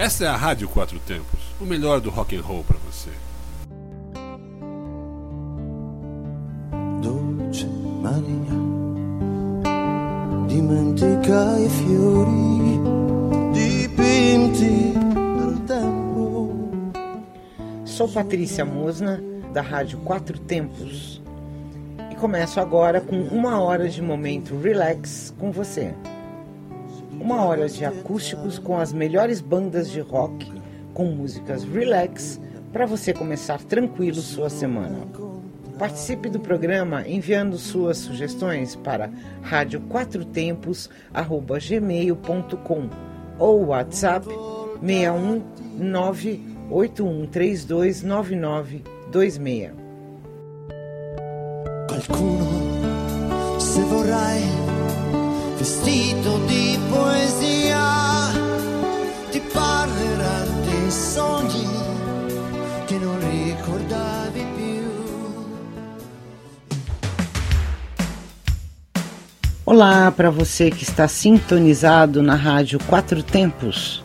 Essa é a Rádio Quatro Tempos, o melhor do rock and roll para você. Dolce Maria, dimentica i fiori dipinti dal tempo. Sou Patrícia Mosna, da Rádio Quatro Tempos, e começo agora com uma hora de momento relax com você. Uma hora de acústicos com as melhores bandas de rock, com músicas relax, para você começar tranquilo sua semana. Participe do programa enviando suas sugestões para radioquatrotempos@gmail.com ou WhatsApp 61981329926. Qualcuno se vorrai vestito di poesia, ti parlerà dei sogni che non ricordavi più. Olá para você que está sintonizado na Rádio Quatro Tempos.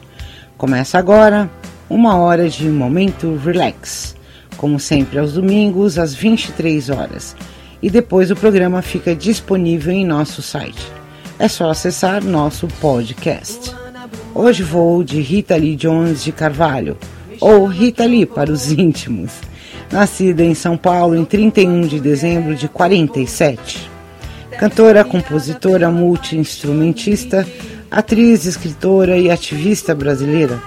Começa agora uma hora de momento relax, como sempre aos domingos às 23 horas. E depois o programa fica disponível em nosso site é só acessar nosso podcast. Hoje vou de Rita Lee Jones de Carvalho, ou Rita Lee para os íntimos, nascida em São Paulo em 31 de dezembro de 47. Cantora, compositora, multi-instrumentista, atriz, escritora e ativista brasileira,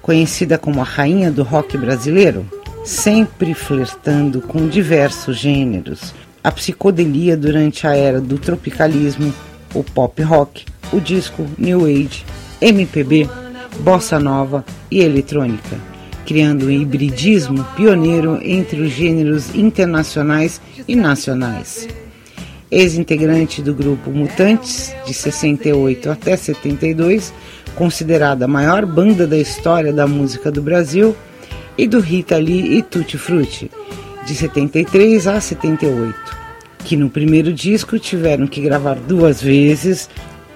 conhecida como a rainha do rock brasileiro, sempre flertando com diversos gêneros, a psicodelia durante a era do tropicalismo o pop rock, o disco new age, MPB, bossa nova e eletrônica, criando um hibridismo pioneiro entre os gêneros internacionais e nacionais. Ex-integrante do grupo Mutantes, de 68 até 72, considerada a maior banda da história da música do Brasil, e do Rita Lee e Tutti Frutti, de 73 a 78 que no primeiro disco tiveram que gravar duas vezes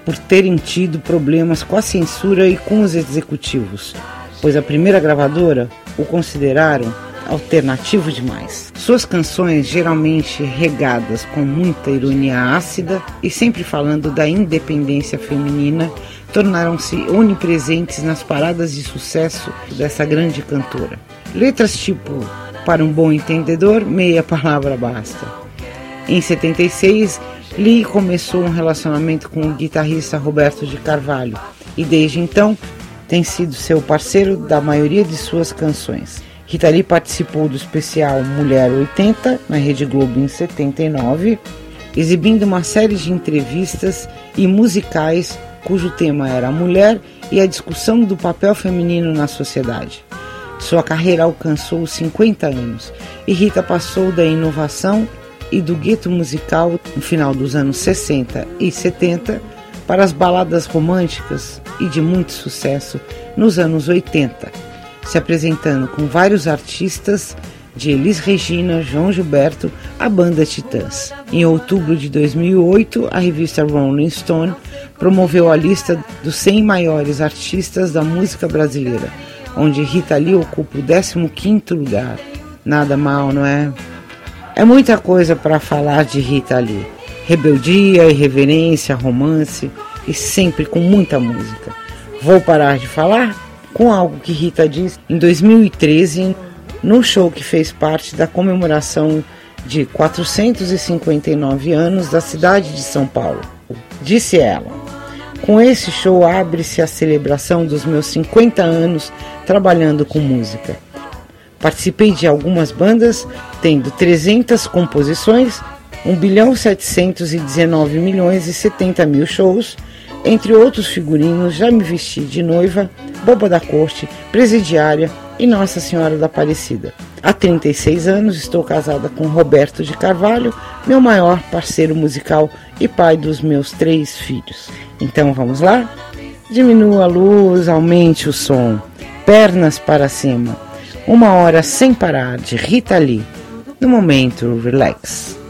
por terem tido problemas com a censura e com os executivos, pois a primeira gravadora o consideraram alternativo demais. Suas canções, geralmente regadas com muita ironia ácida e sempre falando da independência feminina, tornaram-se onipresentes nas paradas de sucesso dessa grande cantora. Letras tipo: Para um bom entendedor, meia palavra basta. Em 76, Lee começou um relacionamento com o guitarrista Roberto de Carvalho e desde então tem sido seu parceiro da maioria de suas canções. Rita Lee participou do especial Mulher 80 na Rede Globo em 79, exibindo uma série de entrevistas e musicais cujo tema era a mulher e a discussão do papel feminino na sociedade. Sua carreira alcançou 50 anos e Rita passou da inovação e do gueto musical no final dos anos 60 e 70 para as baladas românticas e de muito sucesso nos anos 80, se apresentando com vários artistas de Elis Regina, João Gilberto, a banda Titãs. Em outubro de 2008, a revista Rolling Stone promoveu a lista dos 100 maiores artistas da música brasileira, onde Rita Lee ocupa o 15º lugar. Nada mal, não é? É muita coisa para falar de Rita Lee. Rebeldia, irreverência, romance e sempre com muita música. Vou parar de falar com algo que Rita disse em 2013 no show que fez parte da comemoração de 459 anos da cidade de São Paulo. Disse ela: Com esse show abre-se a celebração dos meus 50 anos trabalhando com música. Participei de algumas bandas, tendo 300 composições, 1 bilhão 719 milhões e 70 mil shows, entre outros figurinos, já me vesti de noiva, boba da corte, presidiária e Nossa Senhora da Aparecida. Há 36 anos estou casada com Roberto de Carvalho, meu maior parceiro musical e pai dos meus três filhos. Então vamos lá? Diminua a luz, aumente o som, pernas para cima uma hora sem parar de Rita Lee, no momento relax.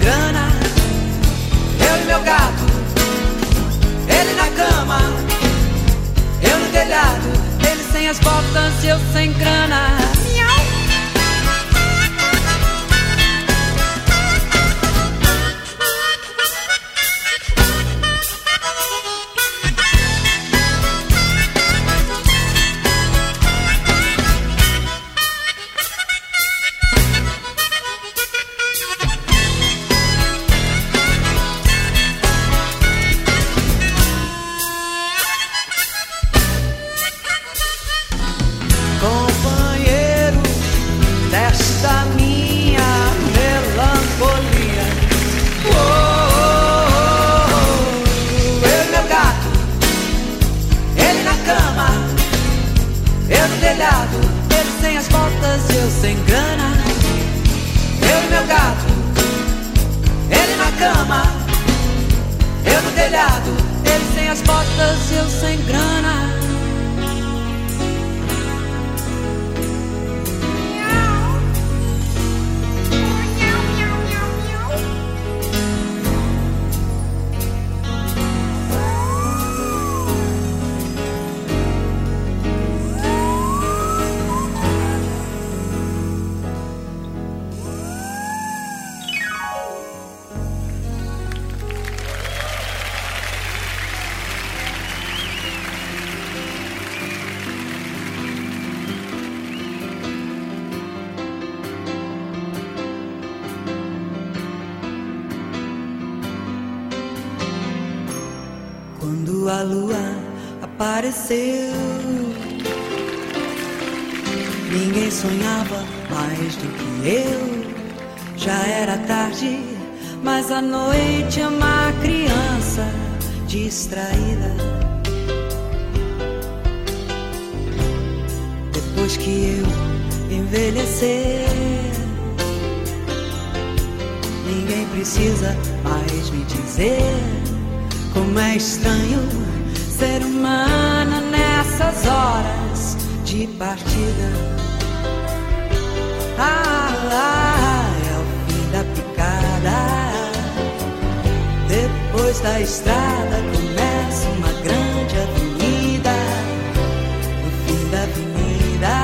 Grana. Eu e meu gato, ele na cama, eu no telhado, ele sem as botas, eu sem grana. A lua apareceu, ninguém sonhava mais do que eu. Já era tarde, mas a noite é uma criança distraída. Depois que eu envelhecer, ninguém precisa mais me dizer. Como é estranho ser humano nessas horas de partida. Ah, ah, é o fim da picada. Depois da estrada começa uma grande avenida. No fim da avenida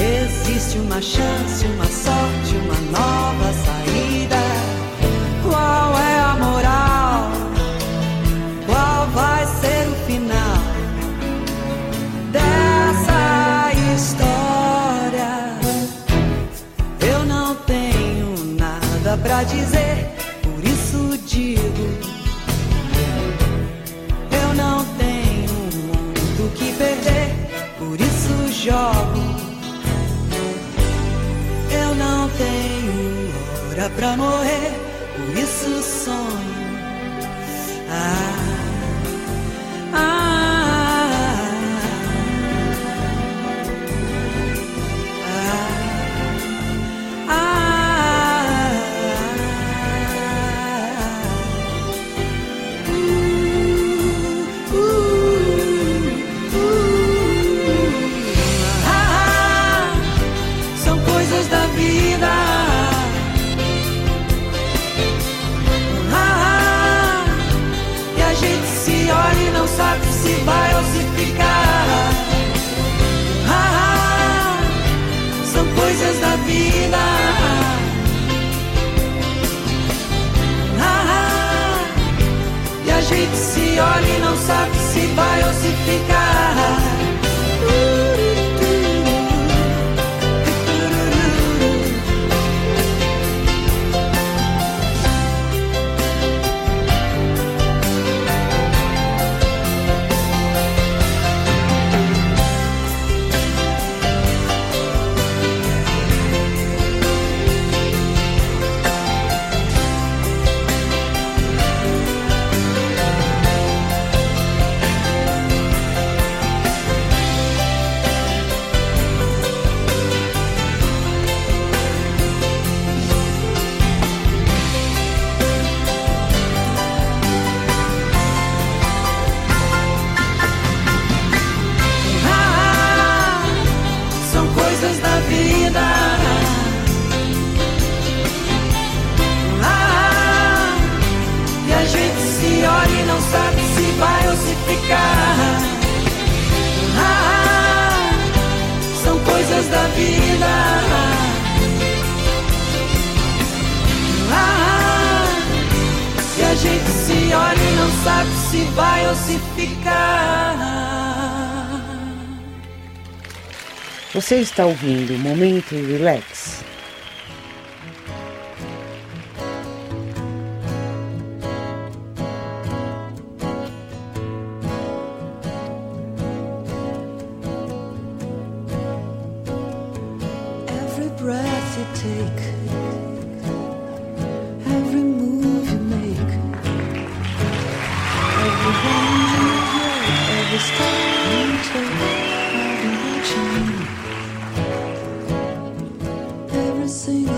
existe uma chance, uma sorte, uma nova saída. Qual é hora pra se vai ou se ficar, Ah, ah, são coisas da vida. Ah, ah, e a gente se olha e não sabe se vai ou se fica. Você está ouvindo Momento Relax. every step you take, I've been watching you. passing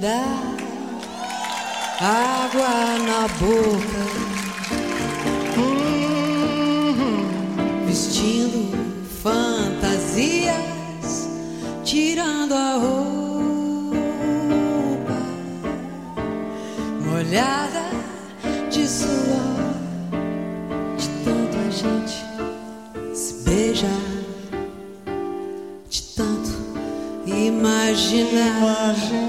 dá água na boca, vestindo fantasias, tirando a roupa molhada de suor, de tanto a gente se beijar, de tanto imaginar.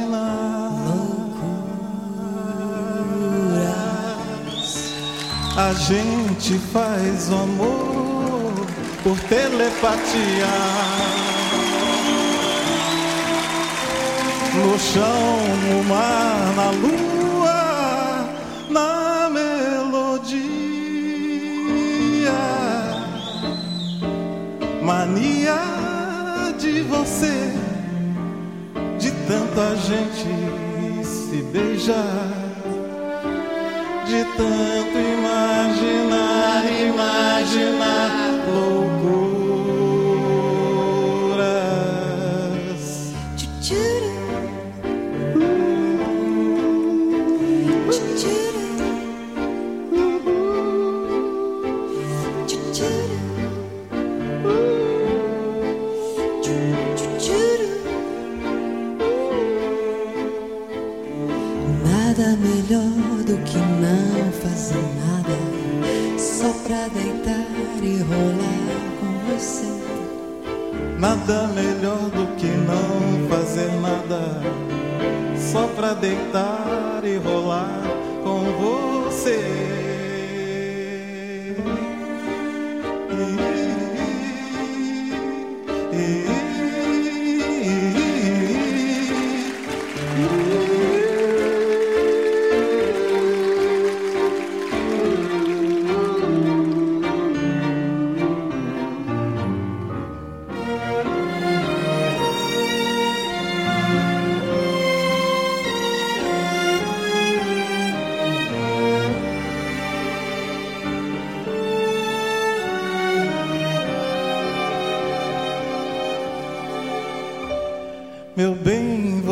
A gente faz o amor por telepatia. No chão, no mar, na lua, na melodia. Mania de você, de tanta gente se beijar de tanto imaginar, imaginar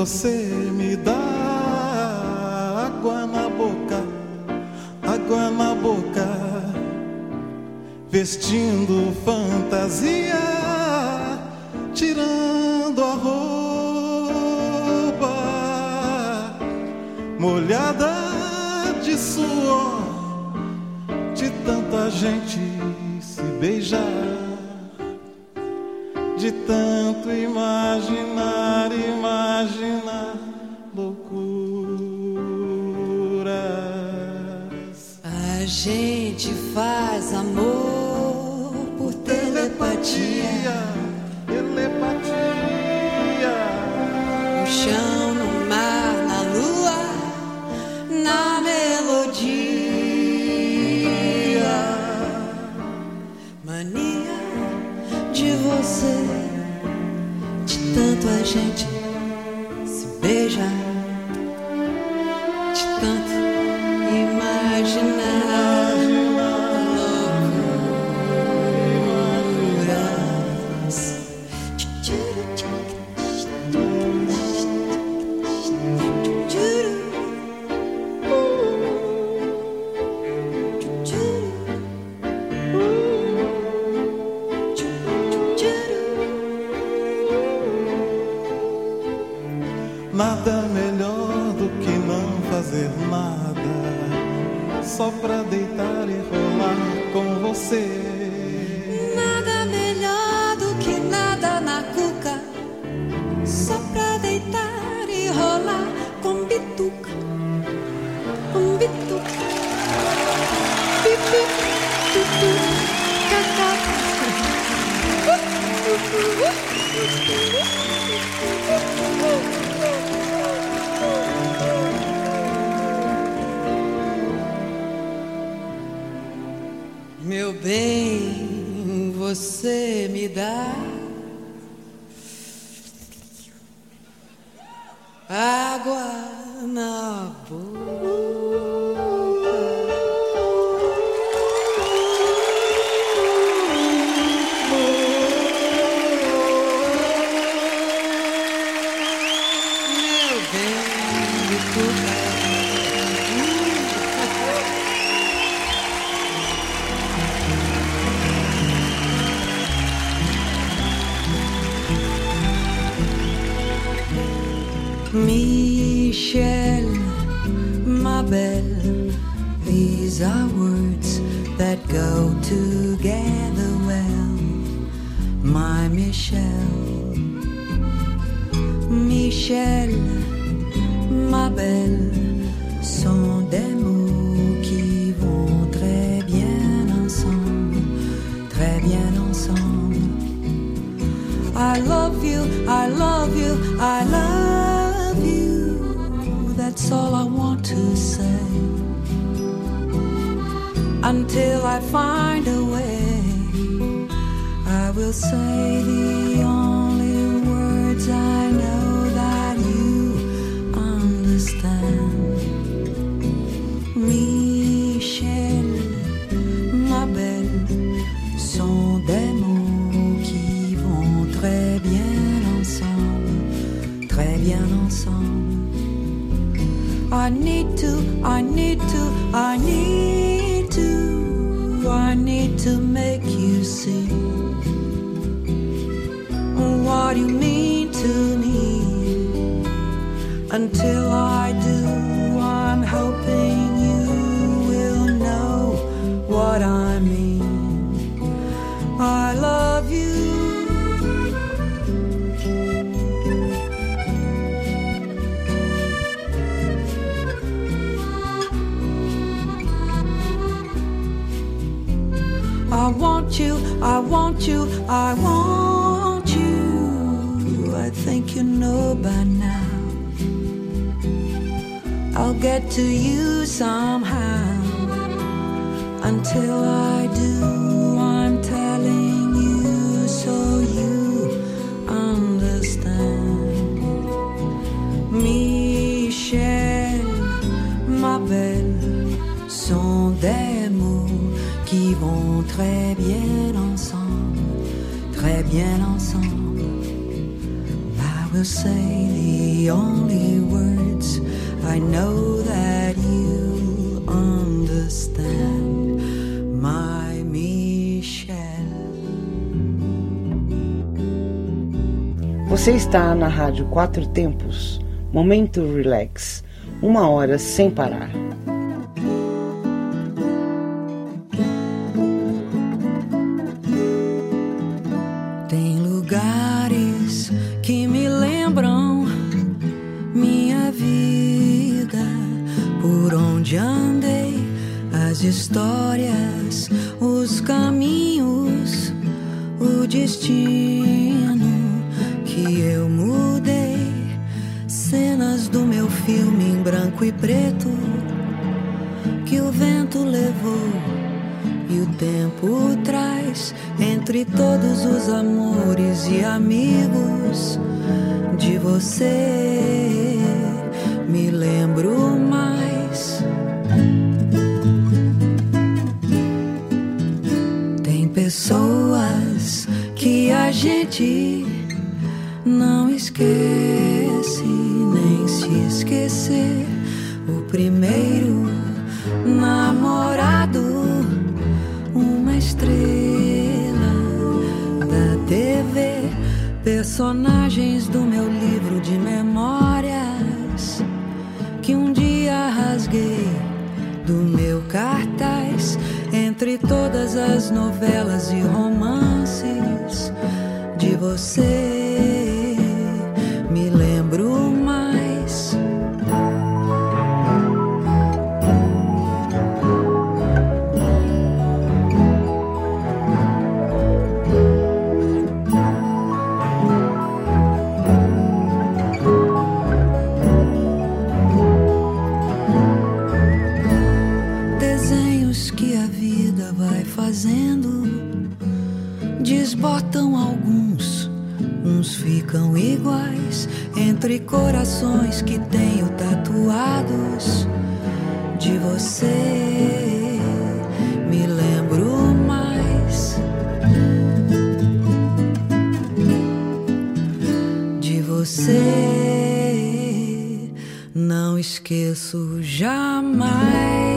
você me dá água na boca, água na boca, vestindo fantasia, tirando a roupa, molhada de suor, de tanta gente se beijar de tanto imaginar, com I need to, I need to, I need to, I need to make you see what you mean to me. Until I I want you, I want you. I think you know by now. I'll get to you somehow. Until I do, I'm telling you so you understand. Michel, ma belle, sont des mots qui vont très bien très bien ensemble. I will say the only words I know that you understand, my Michelle. Você está na Rádio Quatro Tempos, Momento Relax, uma hora sem parar. Levou e o tempo traz entre todos os amores e amigos de você. Me lembro mais. Tem pessoas que a gente não esquece, nem se esquecer. O primeiro namorado uma estrela da TV, personagens do meu livro de memórias que um dia rasguei do meu cartaz entre todas as novelas e romances de você. Desbotam alguns, uns ficam iguais entre corações que tenho tatuados de você. Me lembro mais de você. Não esqueço jamais.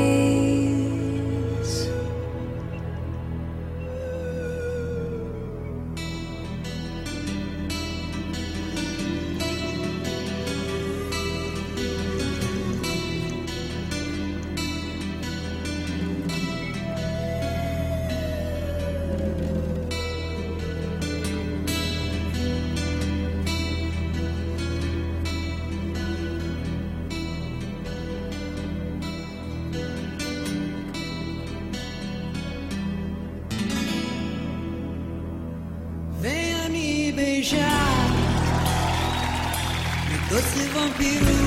de vampiros.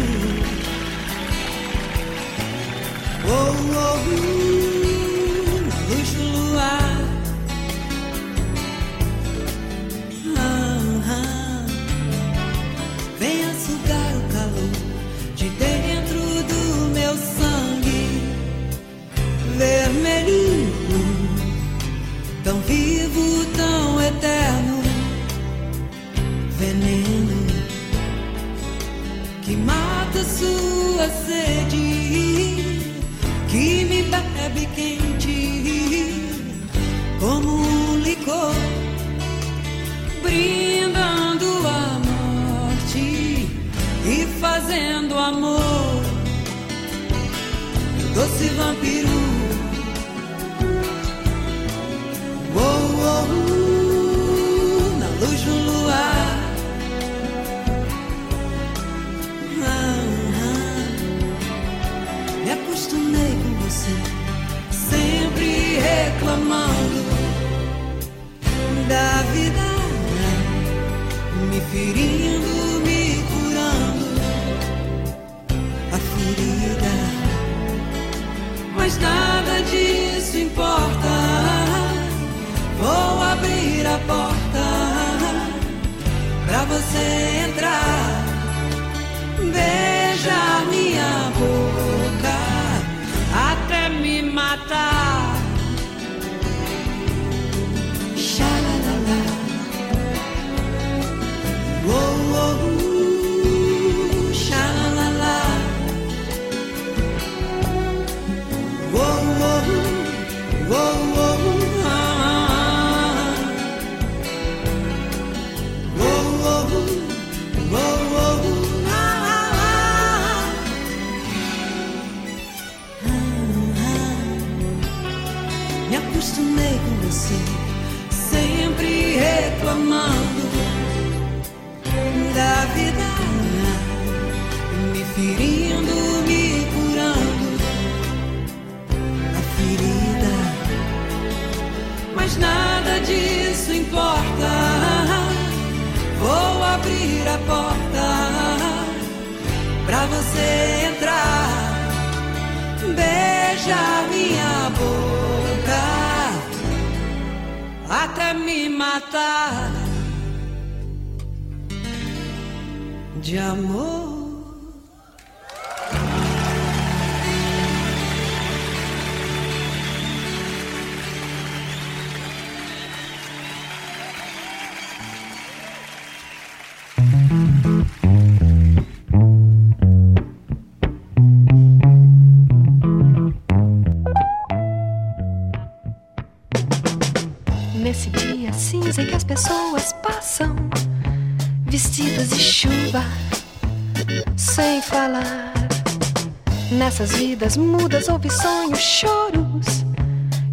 Nessas vidas mudas houve sonhos, choros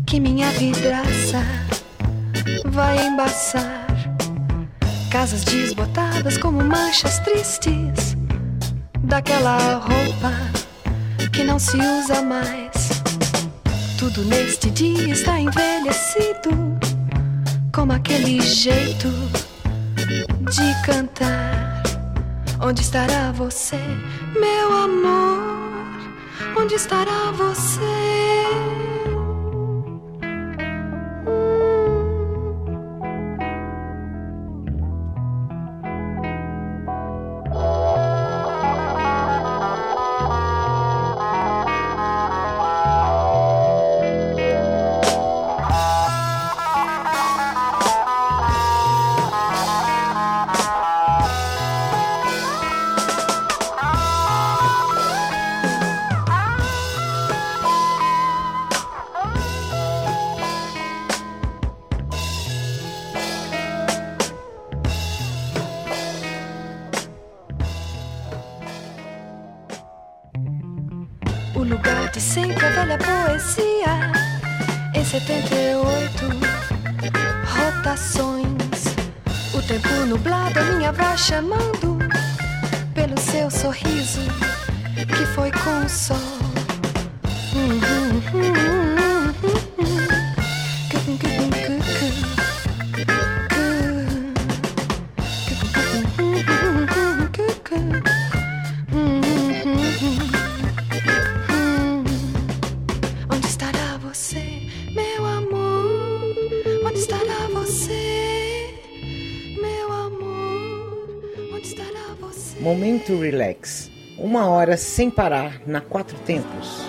que minha vidraça vai embaçar. Casas desbotadas como manchas tristes daquela roupa que não se usa mais. Tudo neste dia está envelhecido, como aquele jeito de cantar. Onde estará você, meu amor? Onde estará você? Momento Relax. Uma hora sem parar na Quatro Tempos.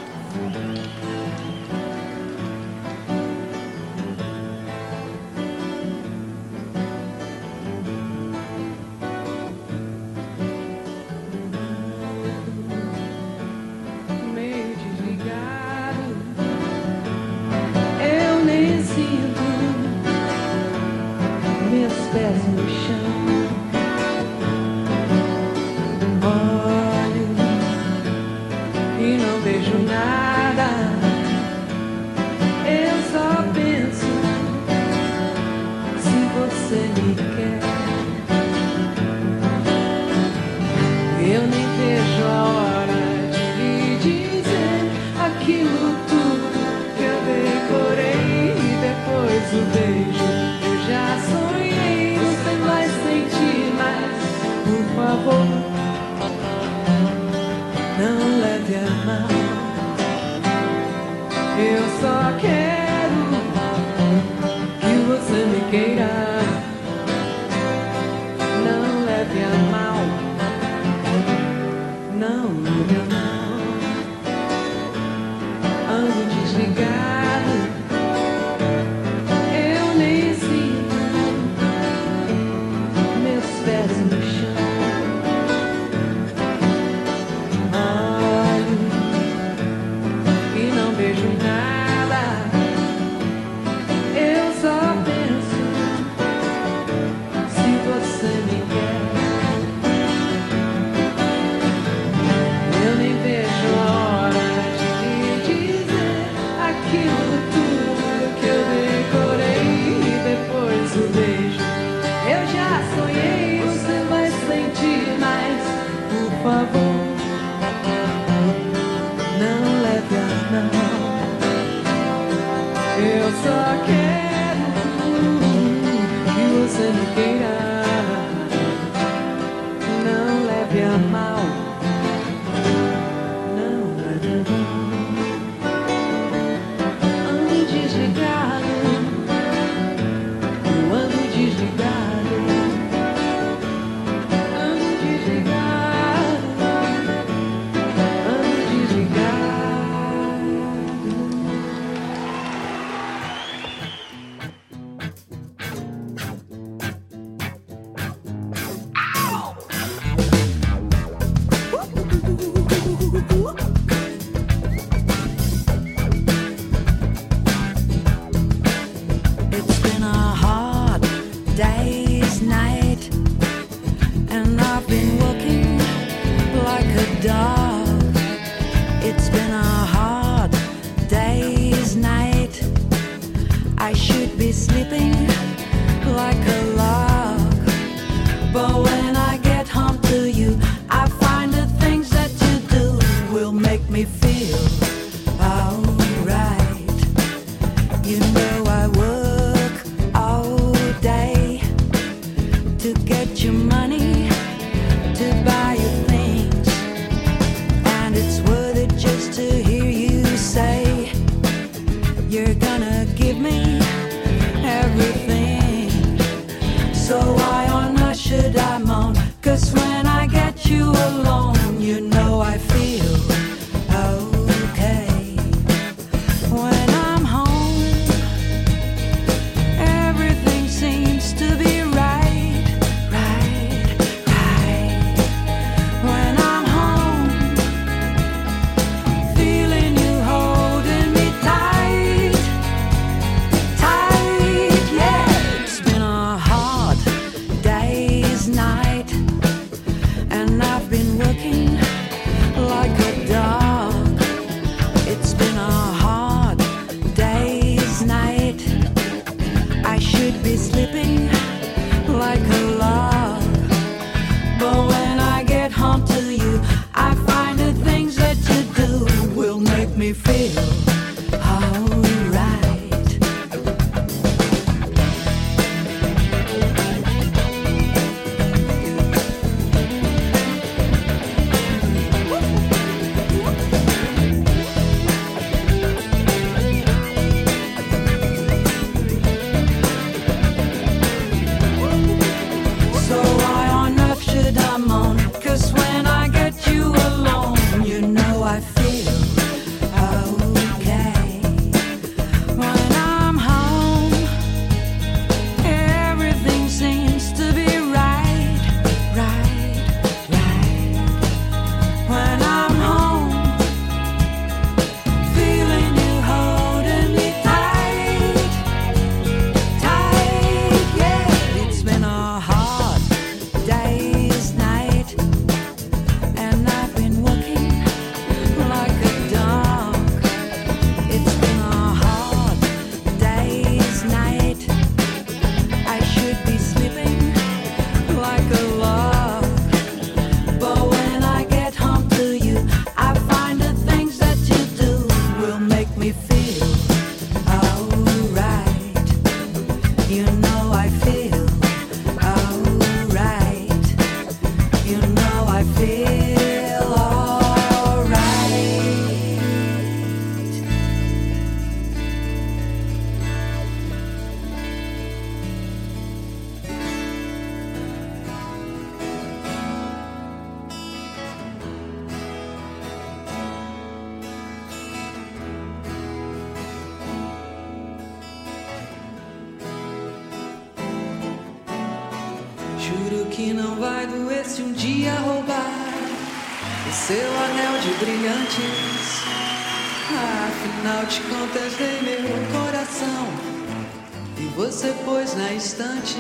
Você pôs na estante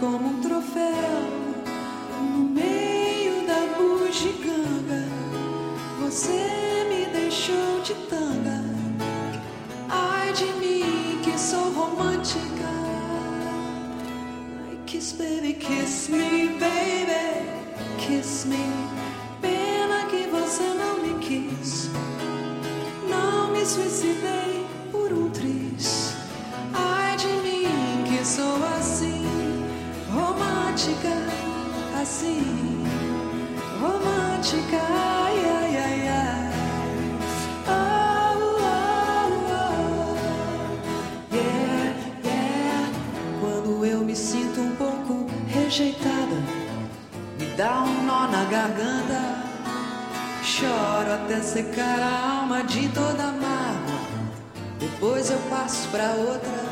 como um troféu no meio da bugiganga. Você me deixou de tanga. Ai de mim que sou romântica. Ai, kiss baby, kiss me, baby, kiss me. secar a alma de toda mágoa. Depois eu passo pra outra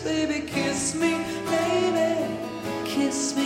baby, kiss me, baby, kiss me.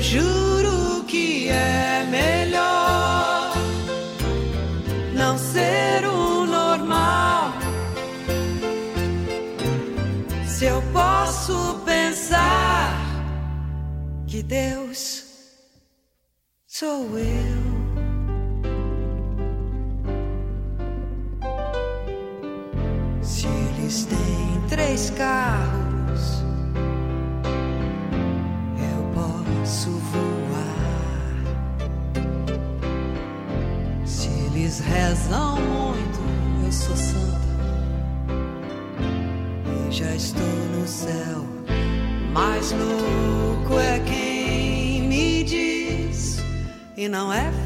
jour. mas louco é quem me diz e não é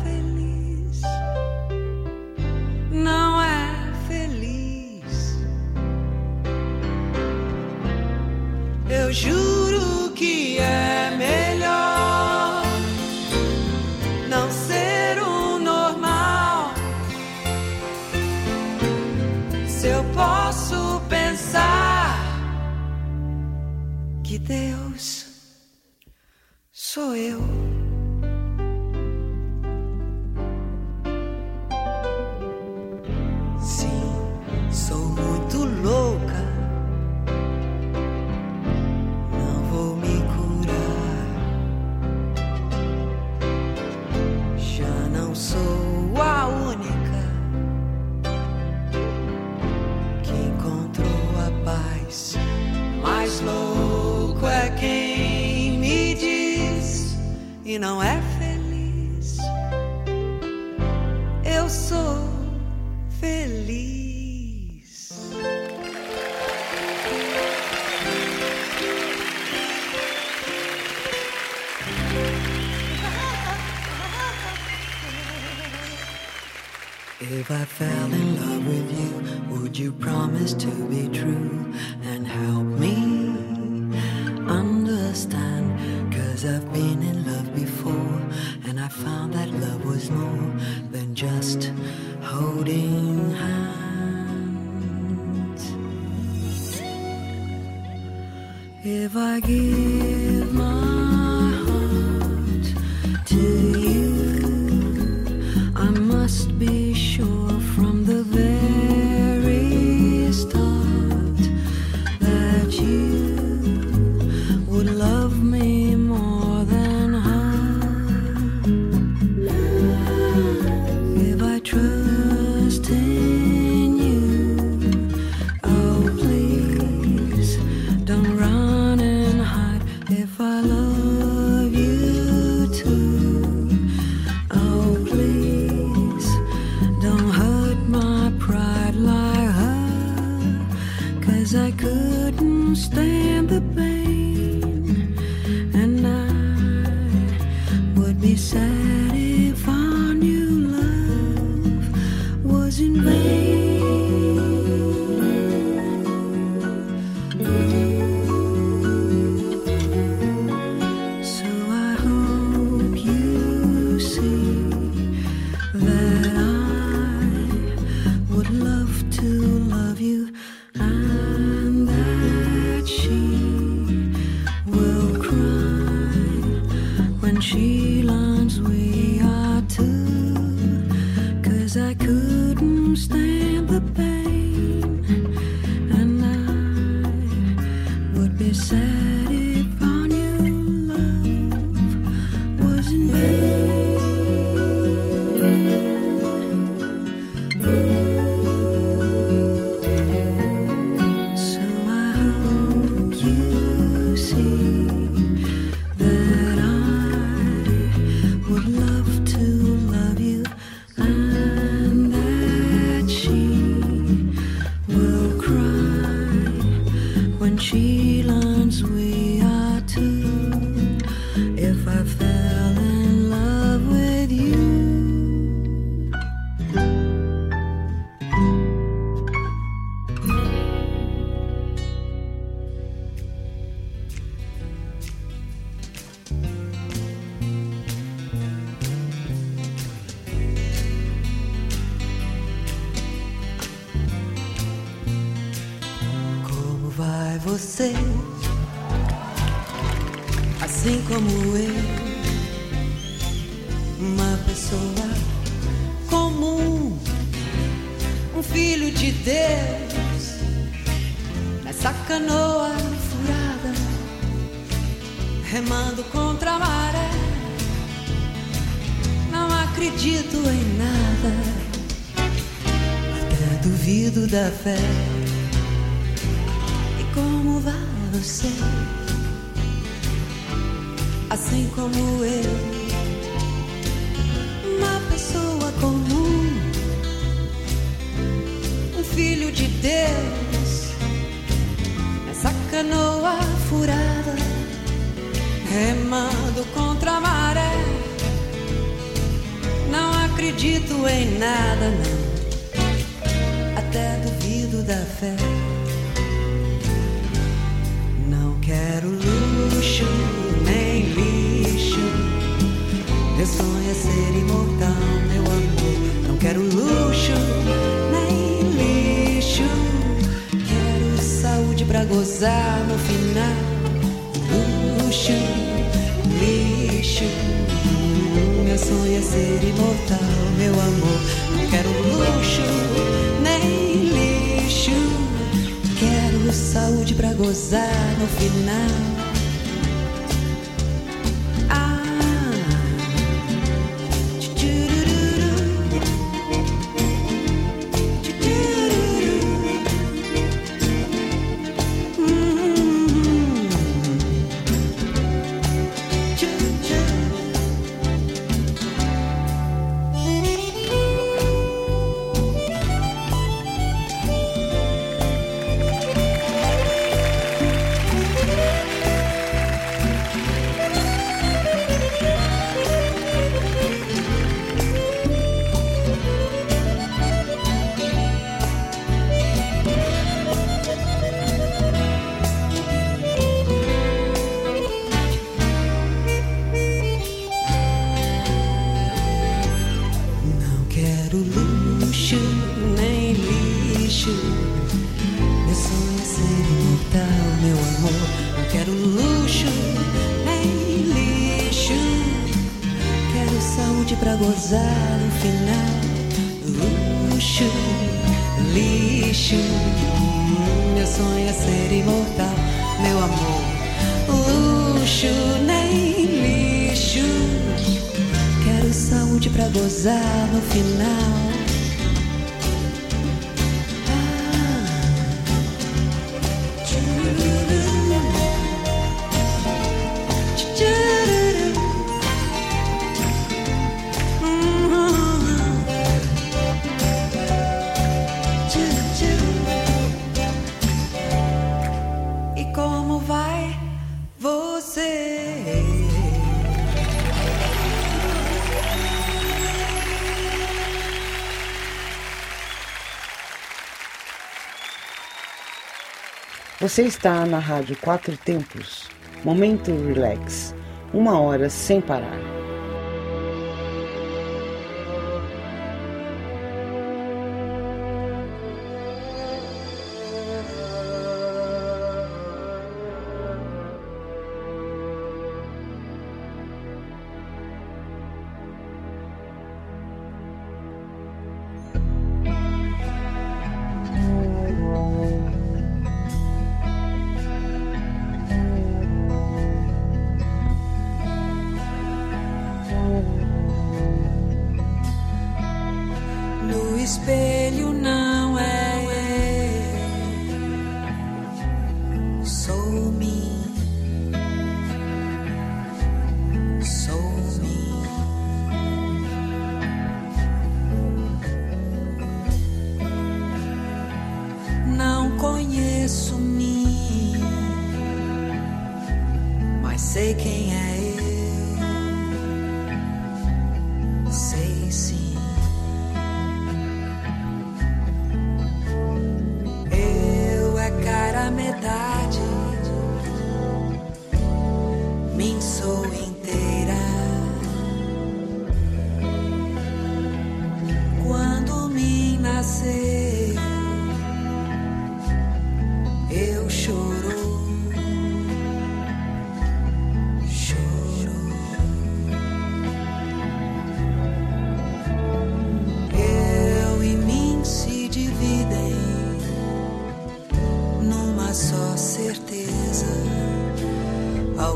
If I fell in love with you, would you promise to be true and help me understand? Cause I've been in love before and I found that love was more than just holding. pra gozar no final. Luxo, lixo. Meu sonho é ser imortal, meu amor. Não quero luxo, nem lixo. Quero saúde pra gozar no final. Você está na Rádio Quatro Tempos. Momento Relax. Uma hora sem parar.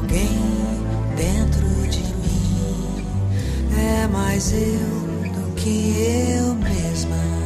alguém dentro de mim. É mais eu do que eu mesma.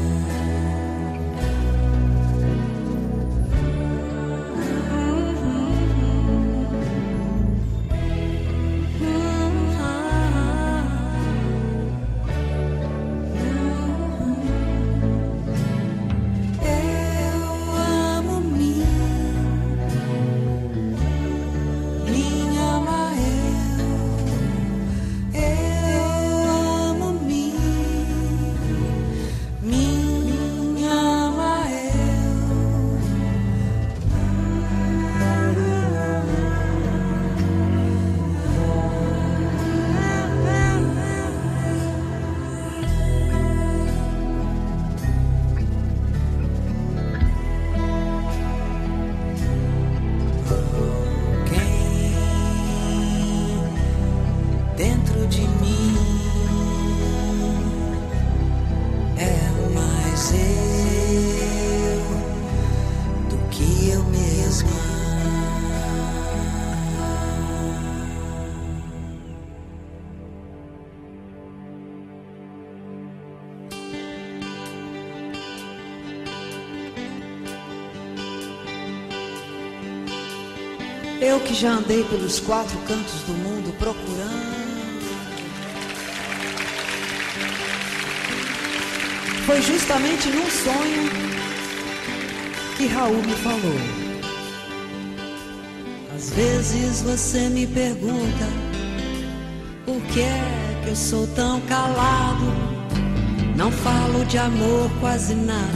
Já andei pelos quatro cantos do mundo procurando. Foi justamente num sonho que Raul me falou. Às vezes você me pergunta por que é que eu sou tão calado. Não falo de amor quase nada,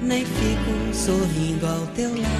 nem fico sorrindo ao teu lado.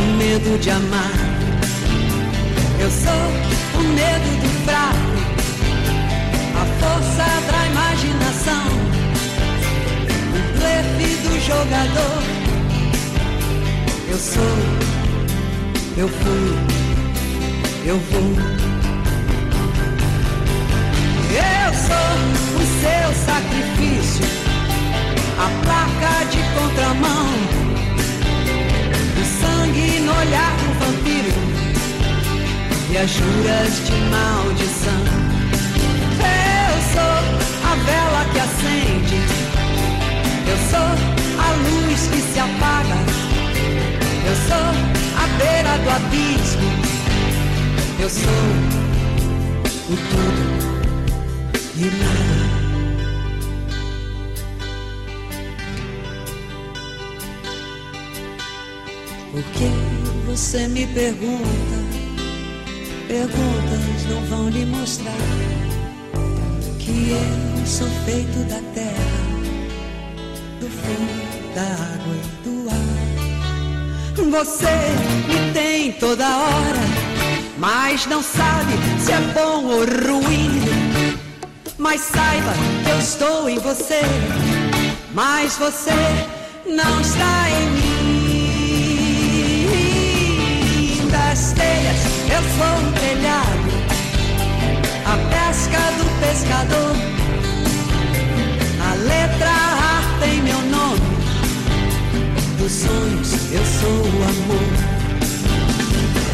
o medo de amar, eu sou o medo do fraco. A força da imaginação, o blefe do jogador. Eu sou, eu fui, eu vou. Eu sou o seu sacrifício, a placa de contramão, sangue no olhar do vampiro e as juras de maldição. Eu sou a vela que acende. Eu sou a luz que se apaga. Eu sou a beira do abismo. Eu sou o tudo e nada. Por que você me pergunta? Perguntas não vão lhe mostrar que eu sou feito da terra, do fogo, da água e do ar. Você me tem toda hora, mas não sabe se é bom ou ruim. Mas saiba que eu estou em você, mas você não está em mim. Do pescador. A letra A tem meu nome. Dos sonhos eu sou o amor.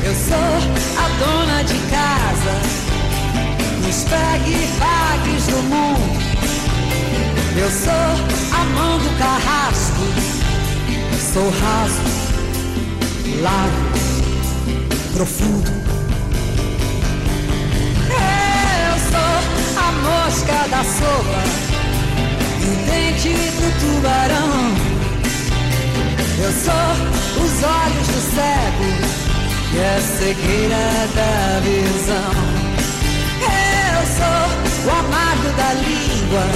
Eu sou a dona de casa. Nos pegue-pagues do mundo. Eu sou a mão do carrasco. Sou raso, largo, profundo. Mosca da sopa e o dente do tubarão. Eu sou os olhos do cego e a cegueira da visão. Eu sou o amargo da língua,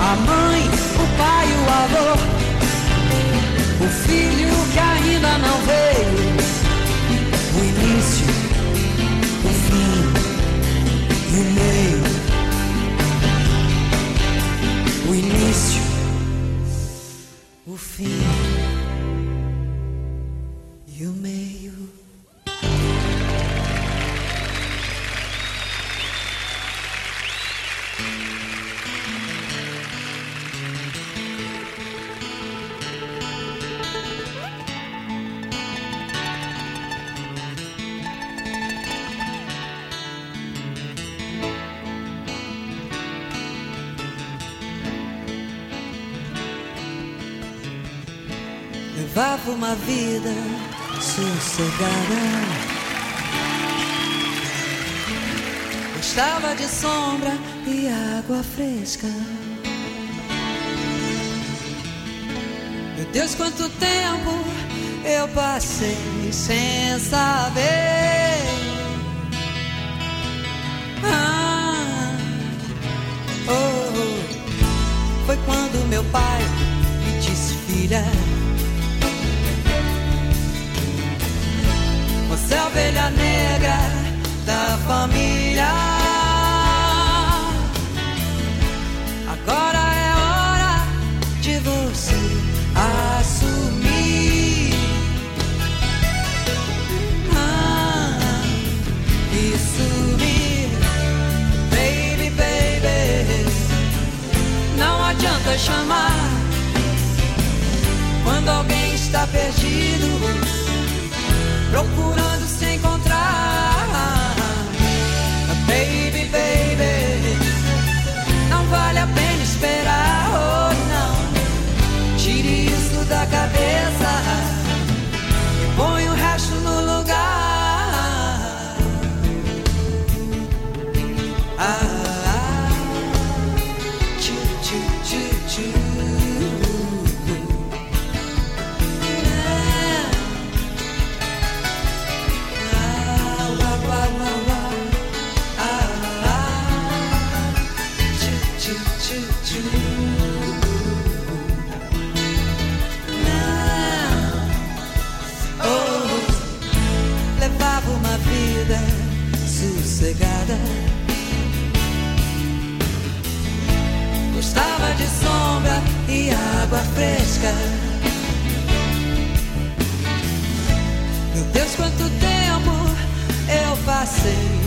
a mãe, o pai, o avô, o filho que ainda não veio, o início, o fim e o meio. O uma vida sossegada. Gostava de sombra e água fresca. Meu Deus, quanto tempo eu passei sem saber. Ah, oh, oh. Foi quando meu pai me disse, filha.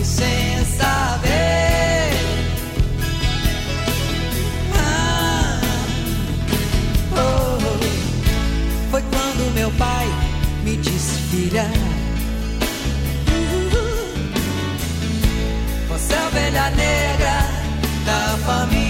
sem saber. Ah, oh, oh, foi quando meu pai me disse, filha. Você é a ovelha negra da família.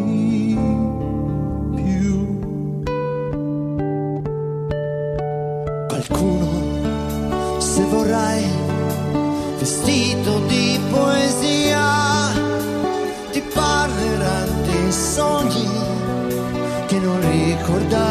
vestito di poesia, ti parlerà dei sogni che non ricordavi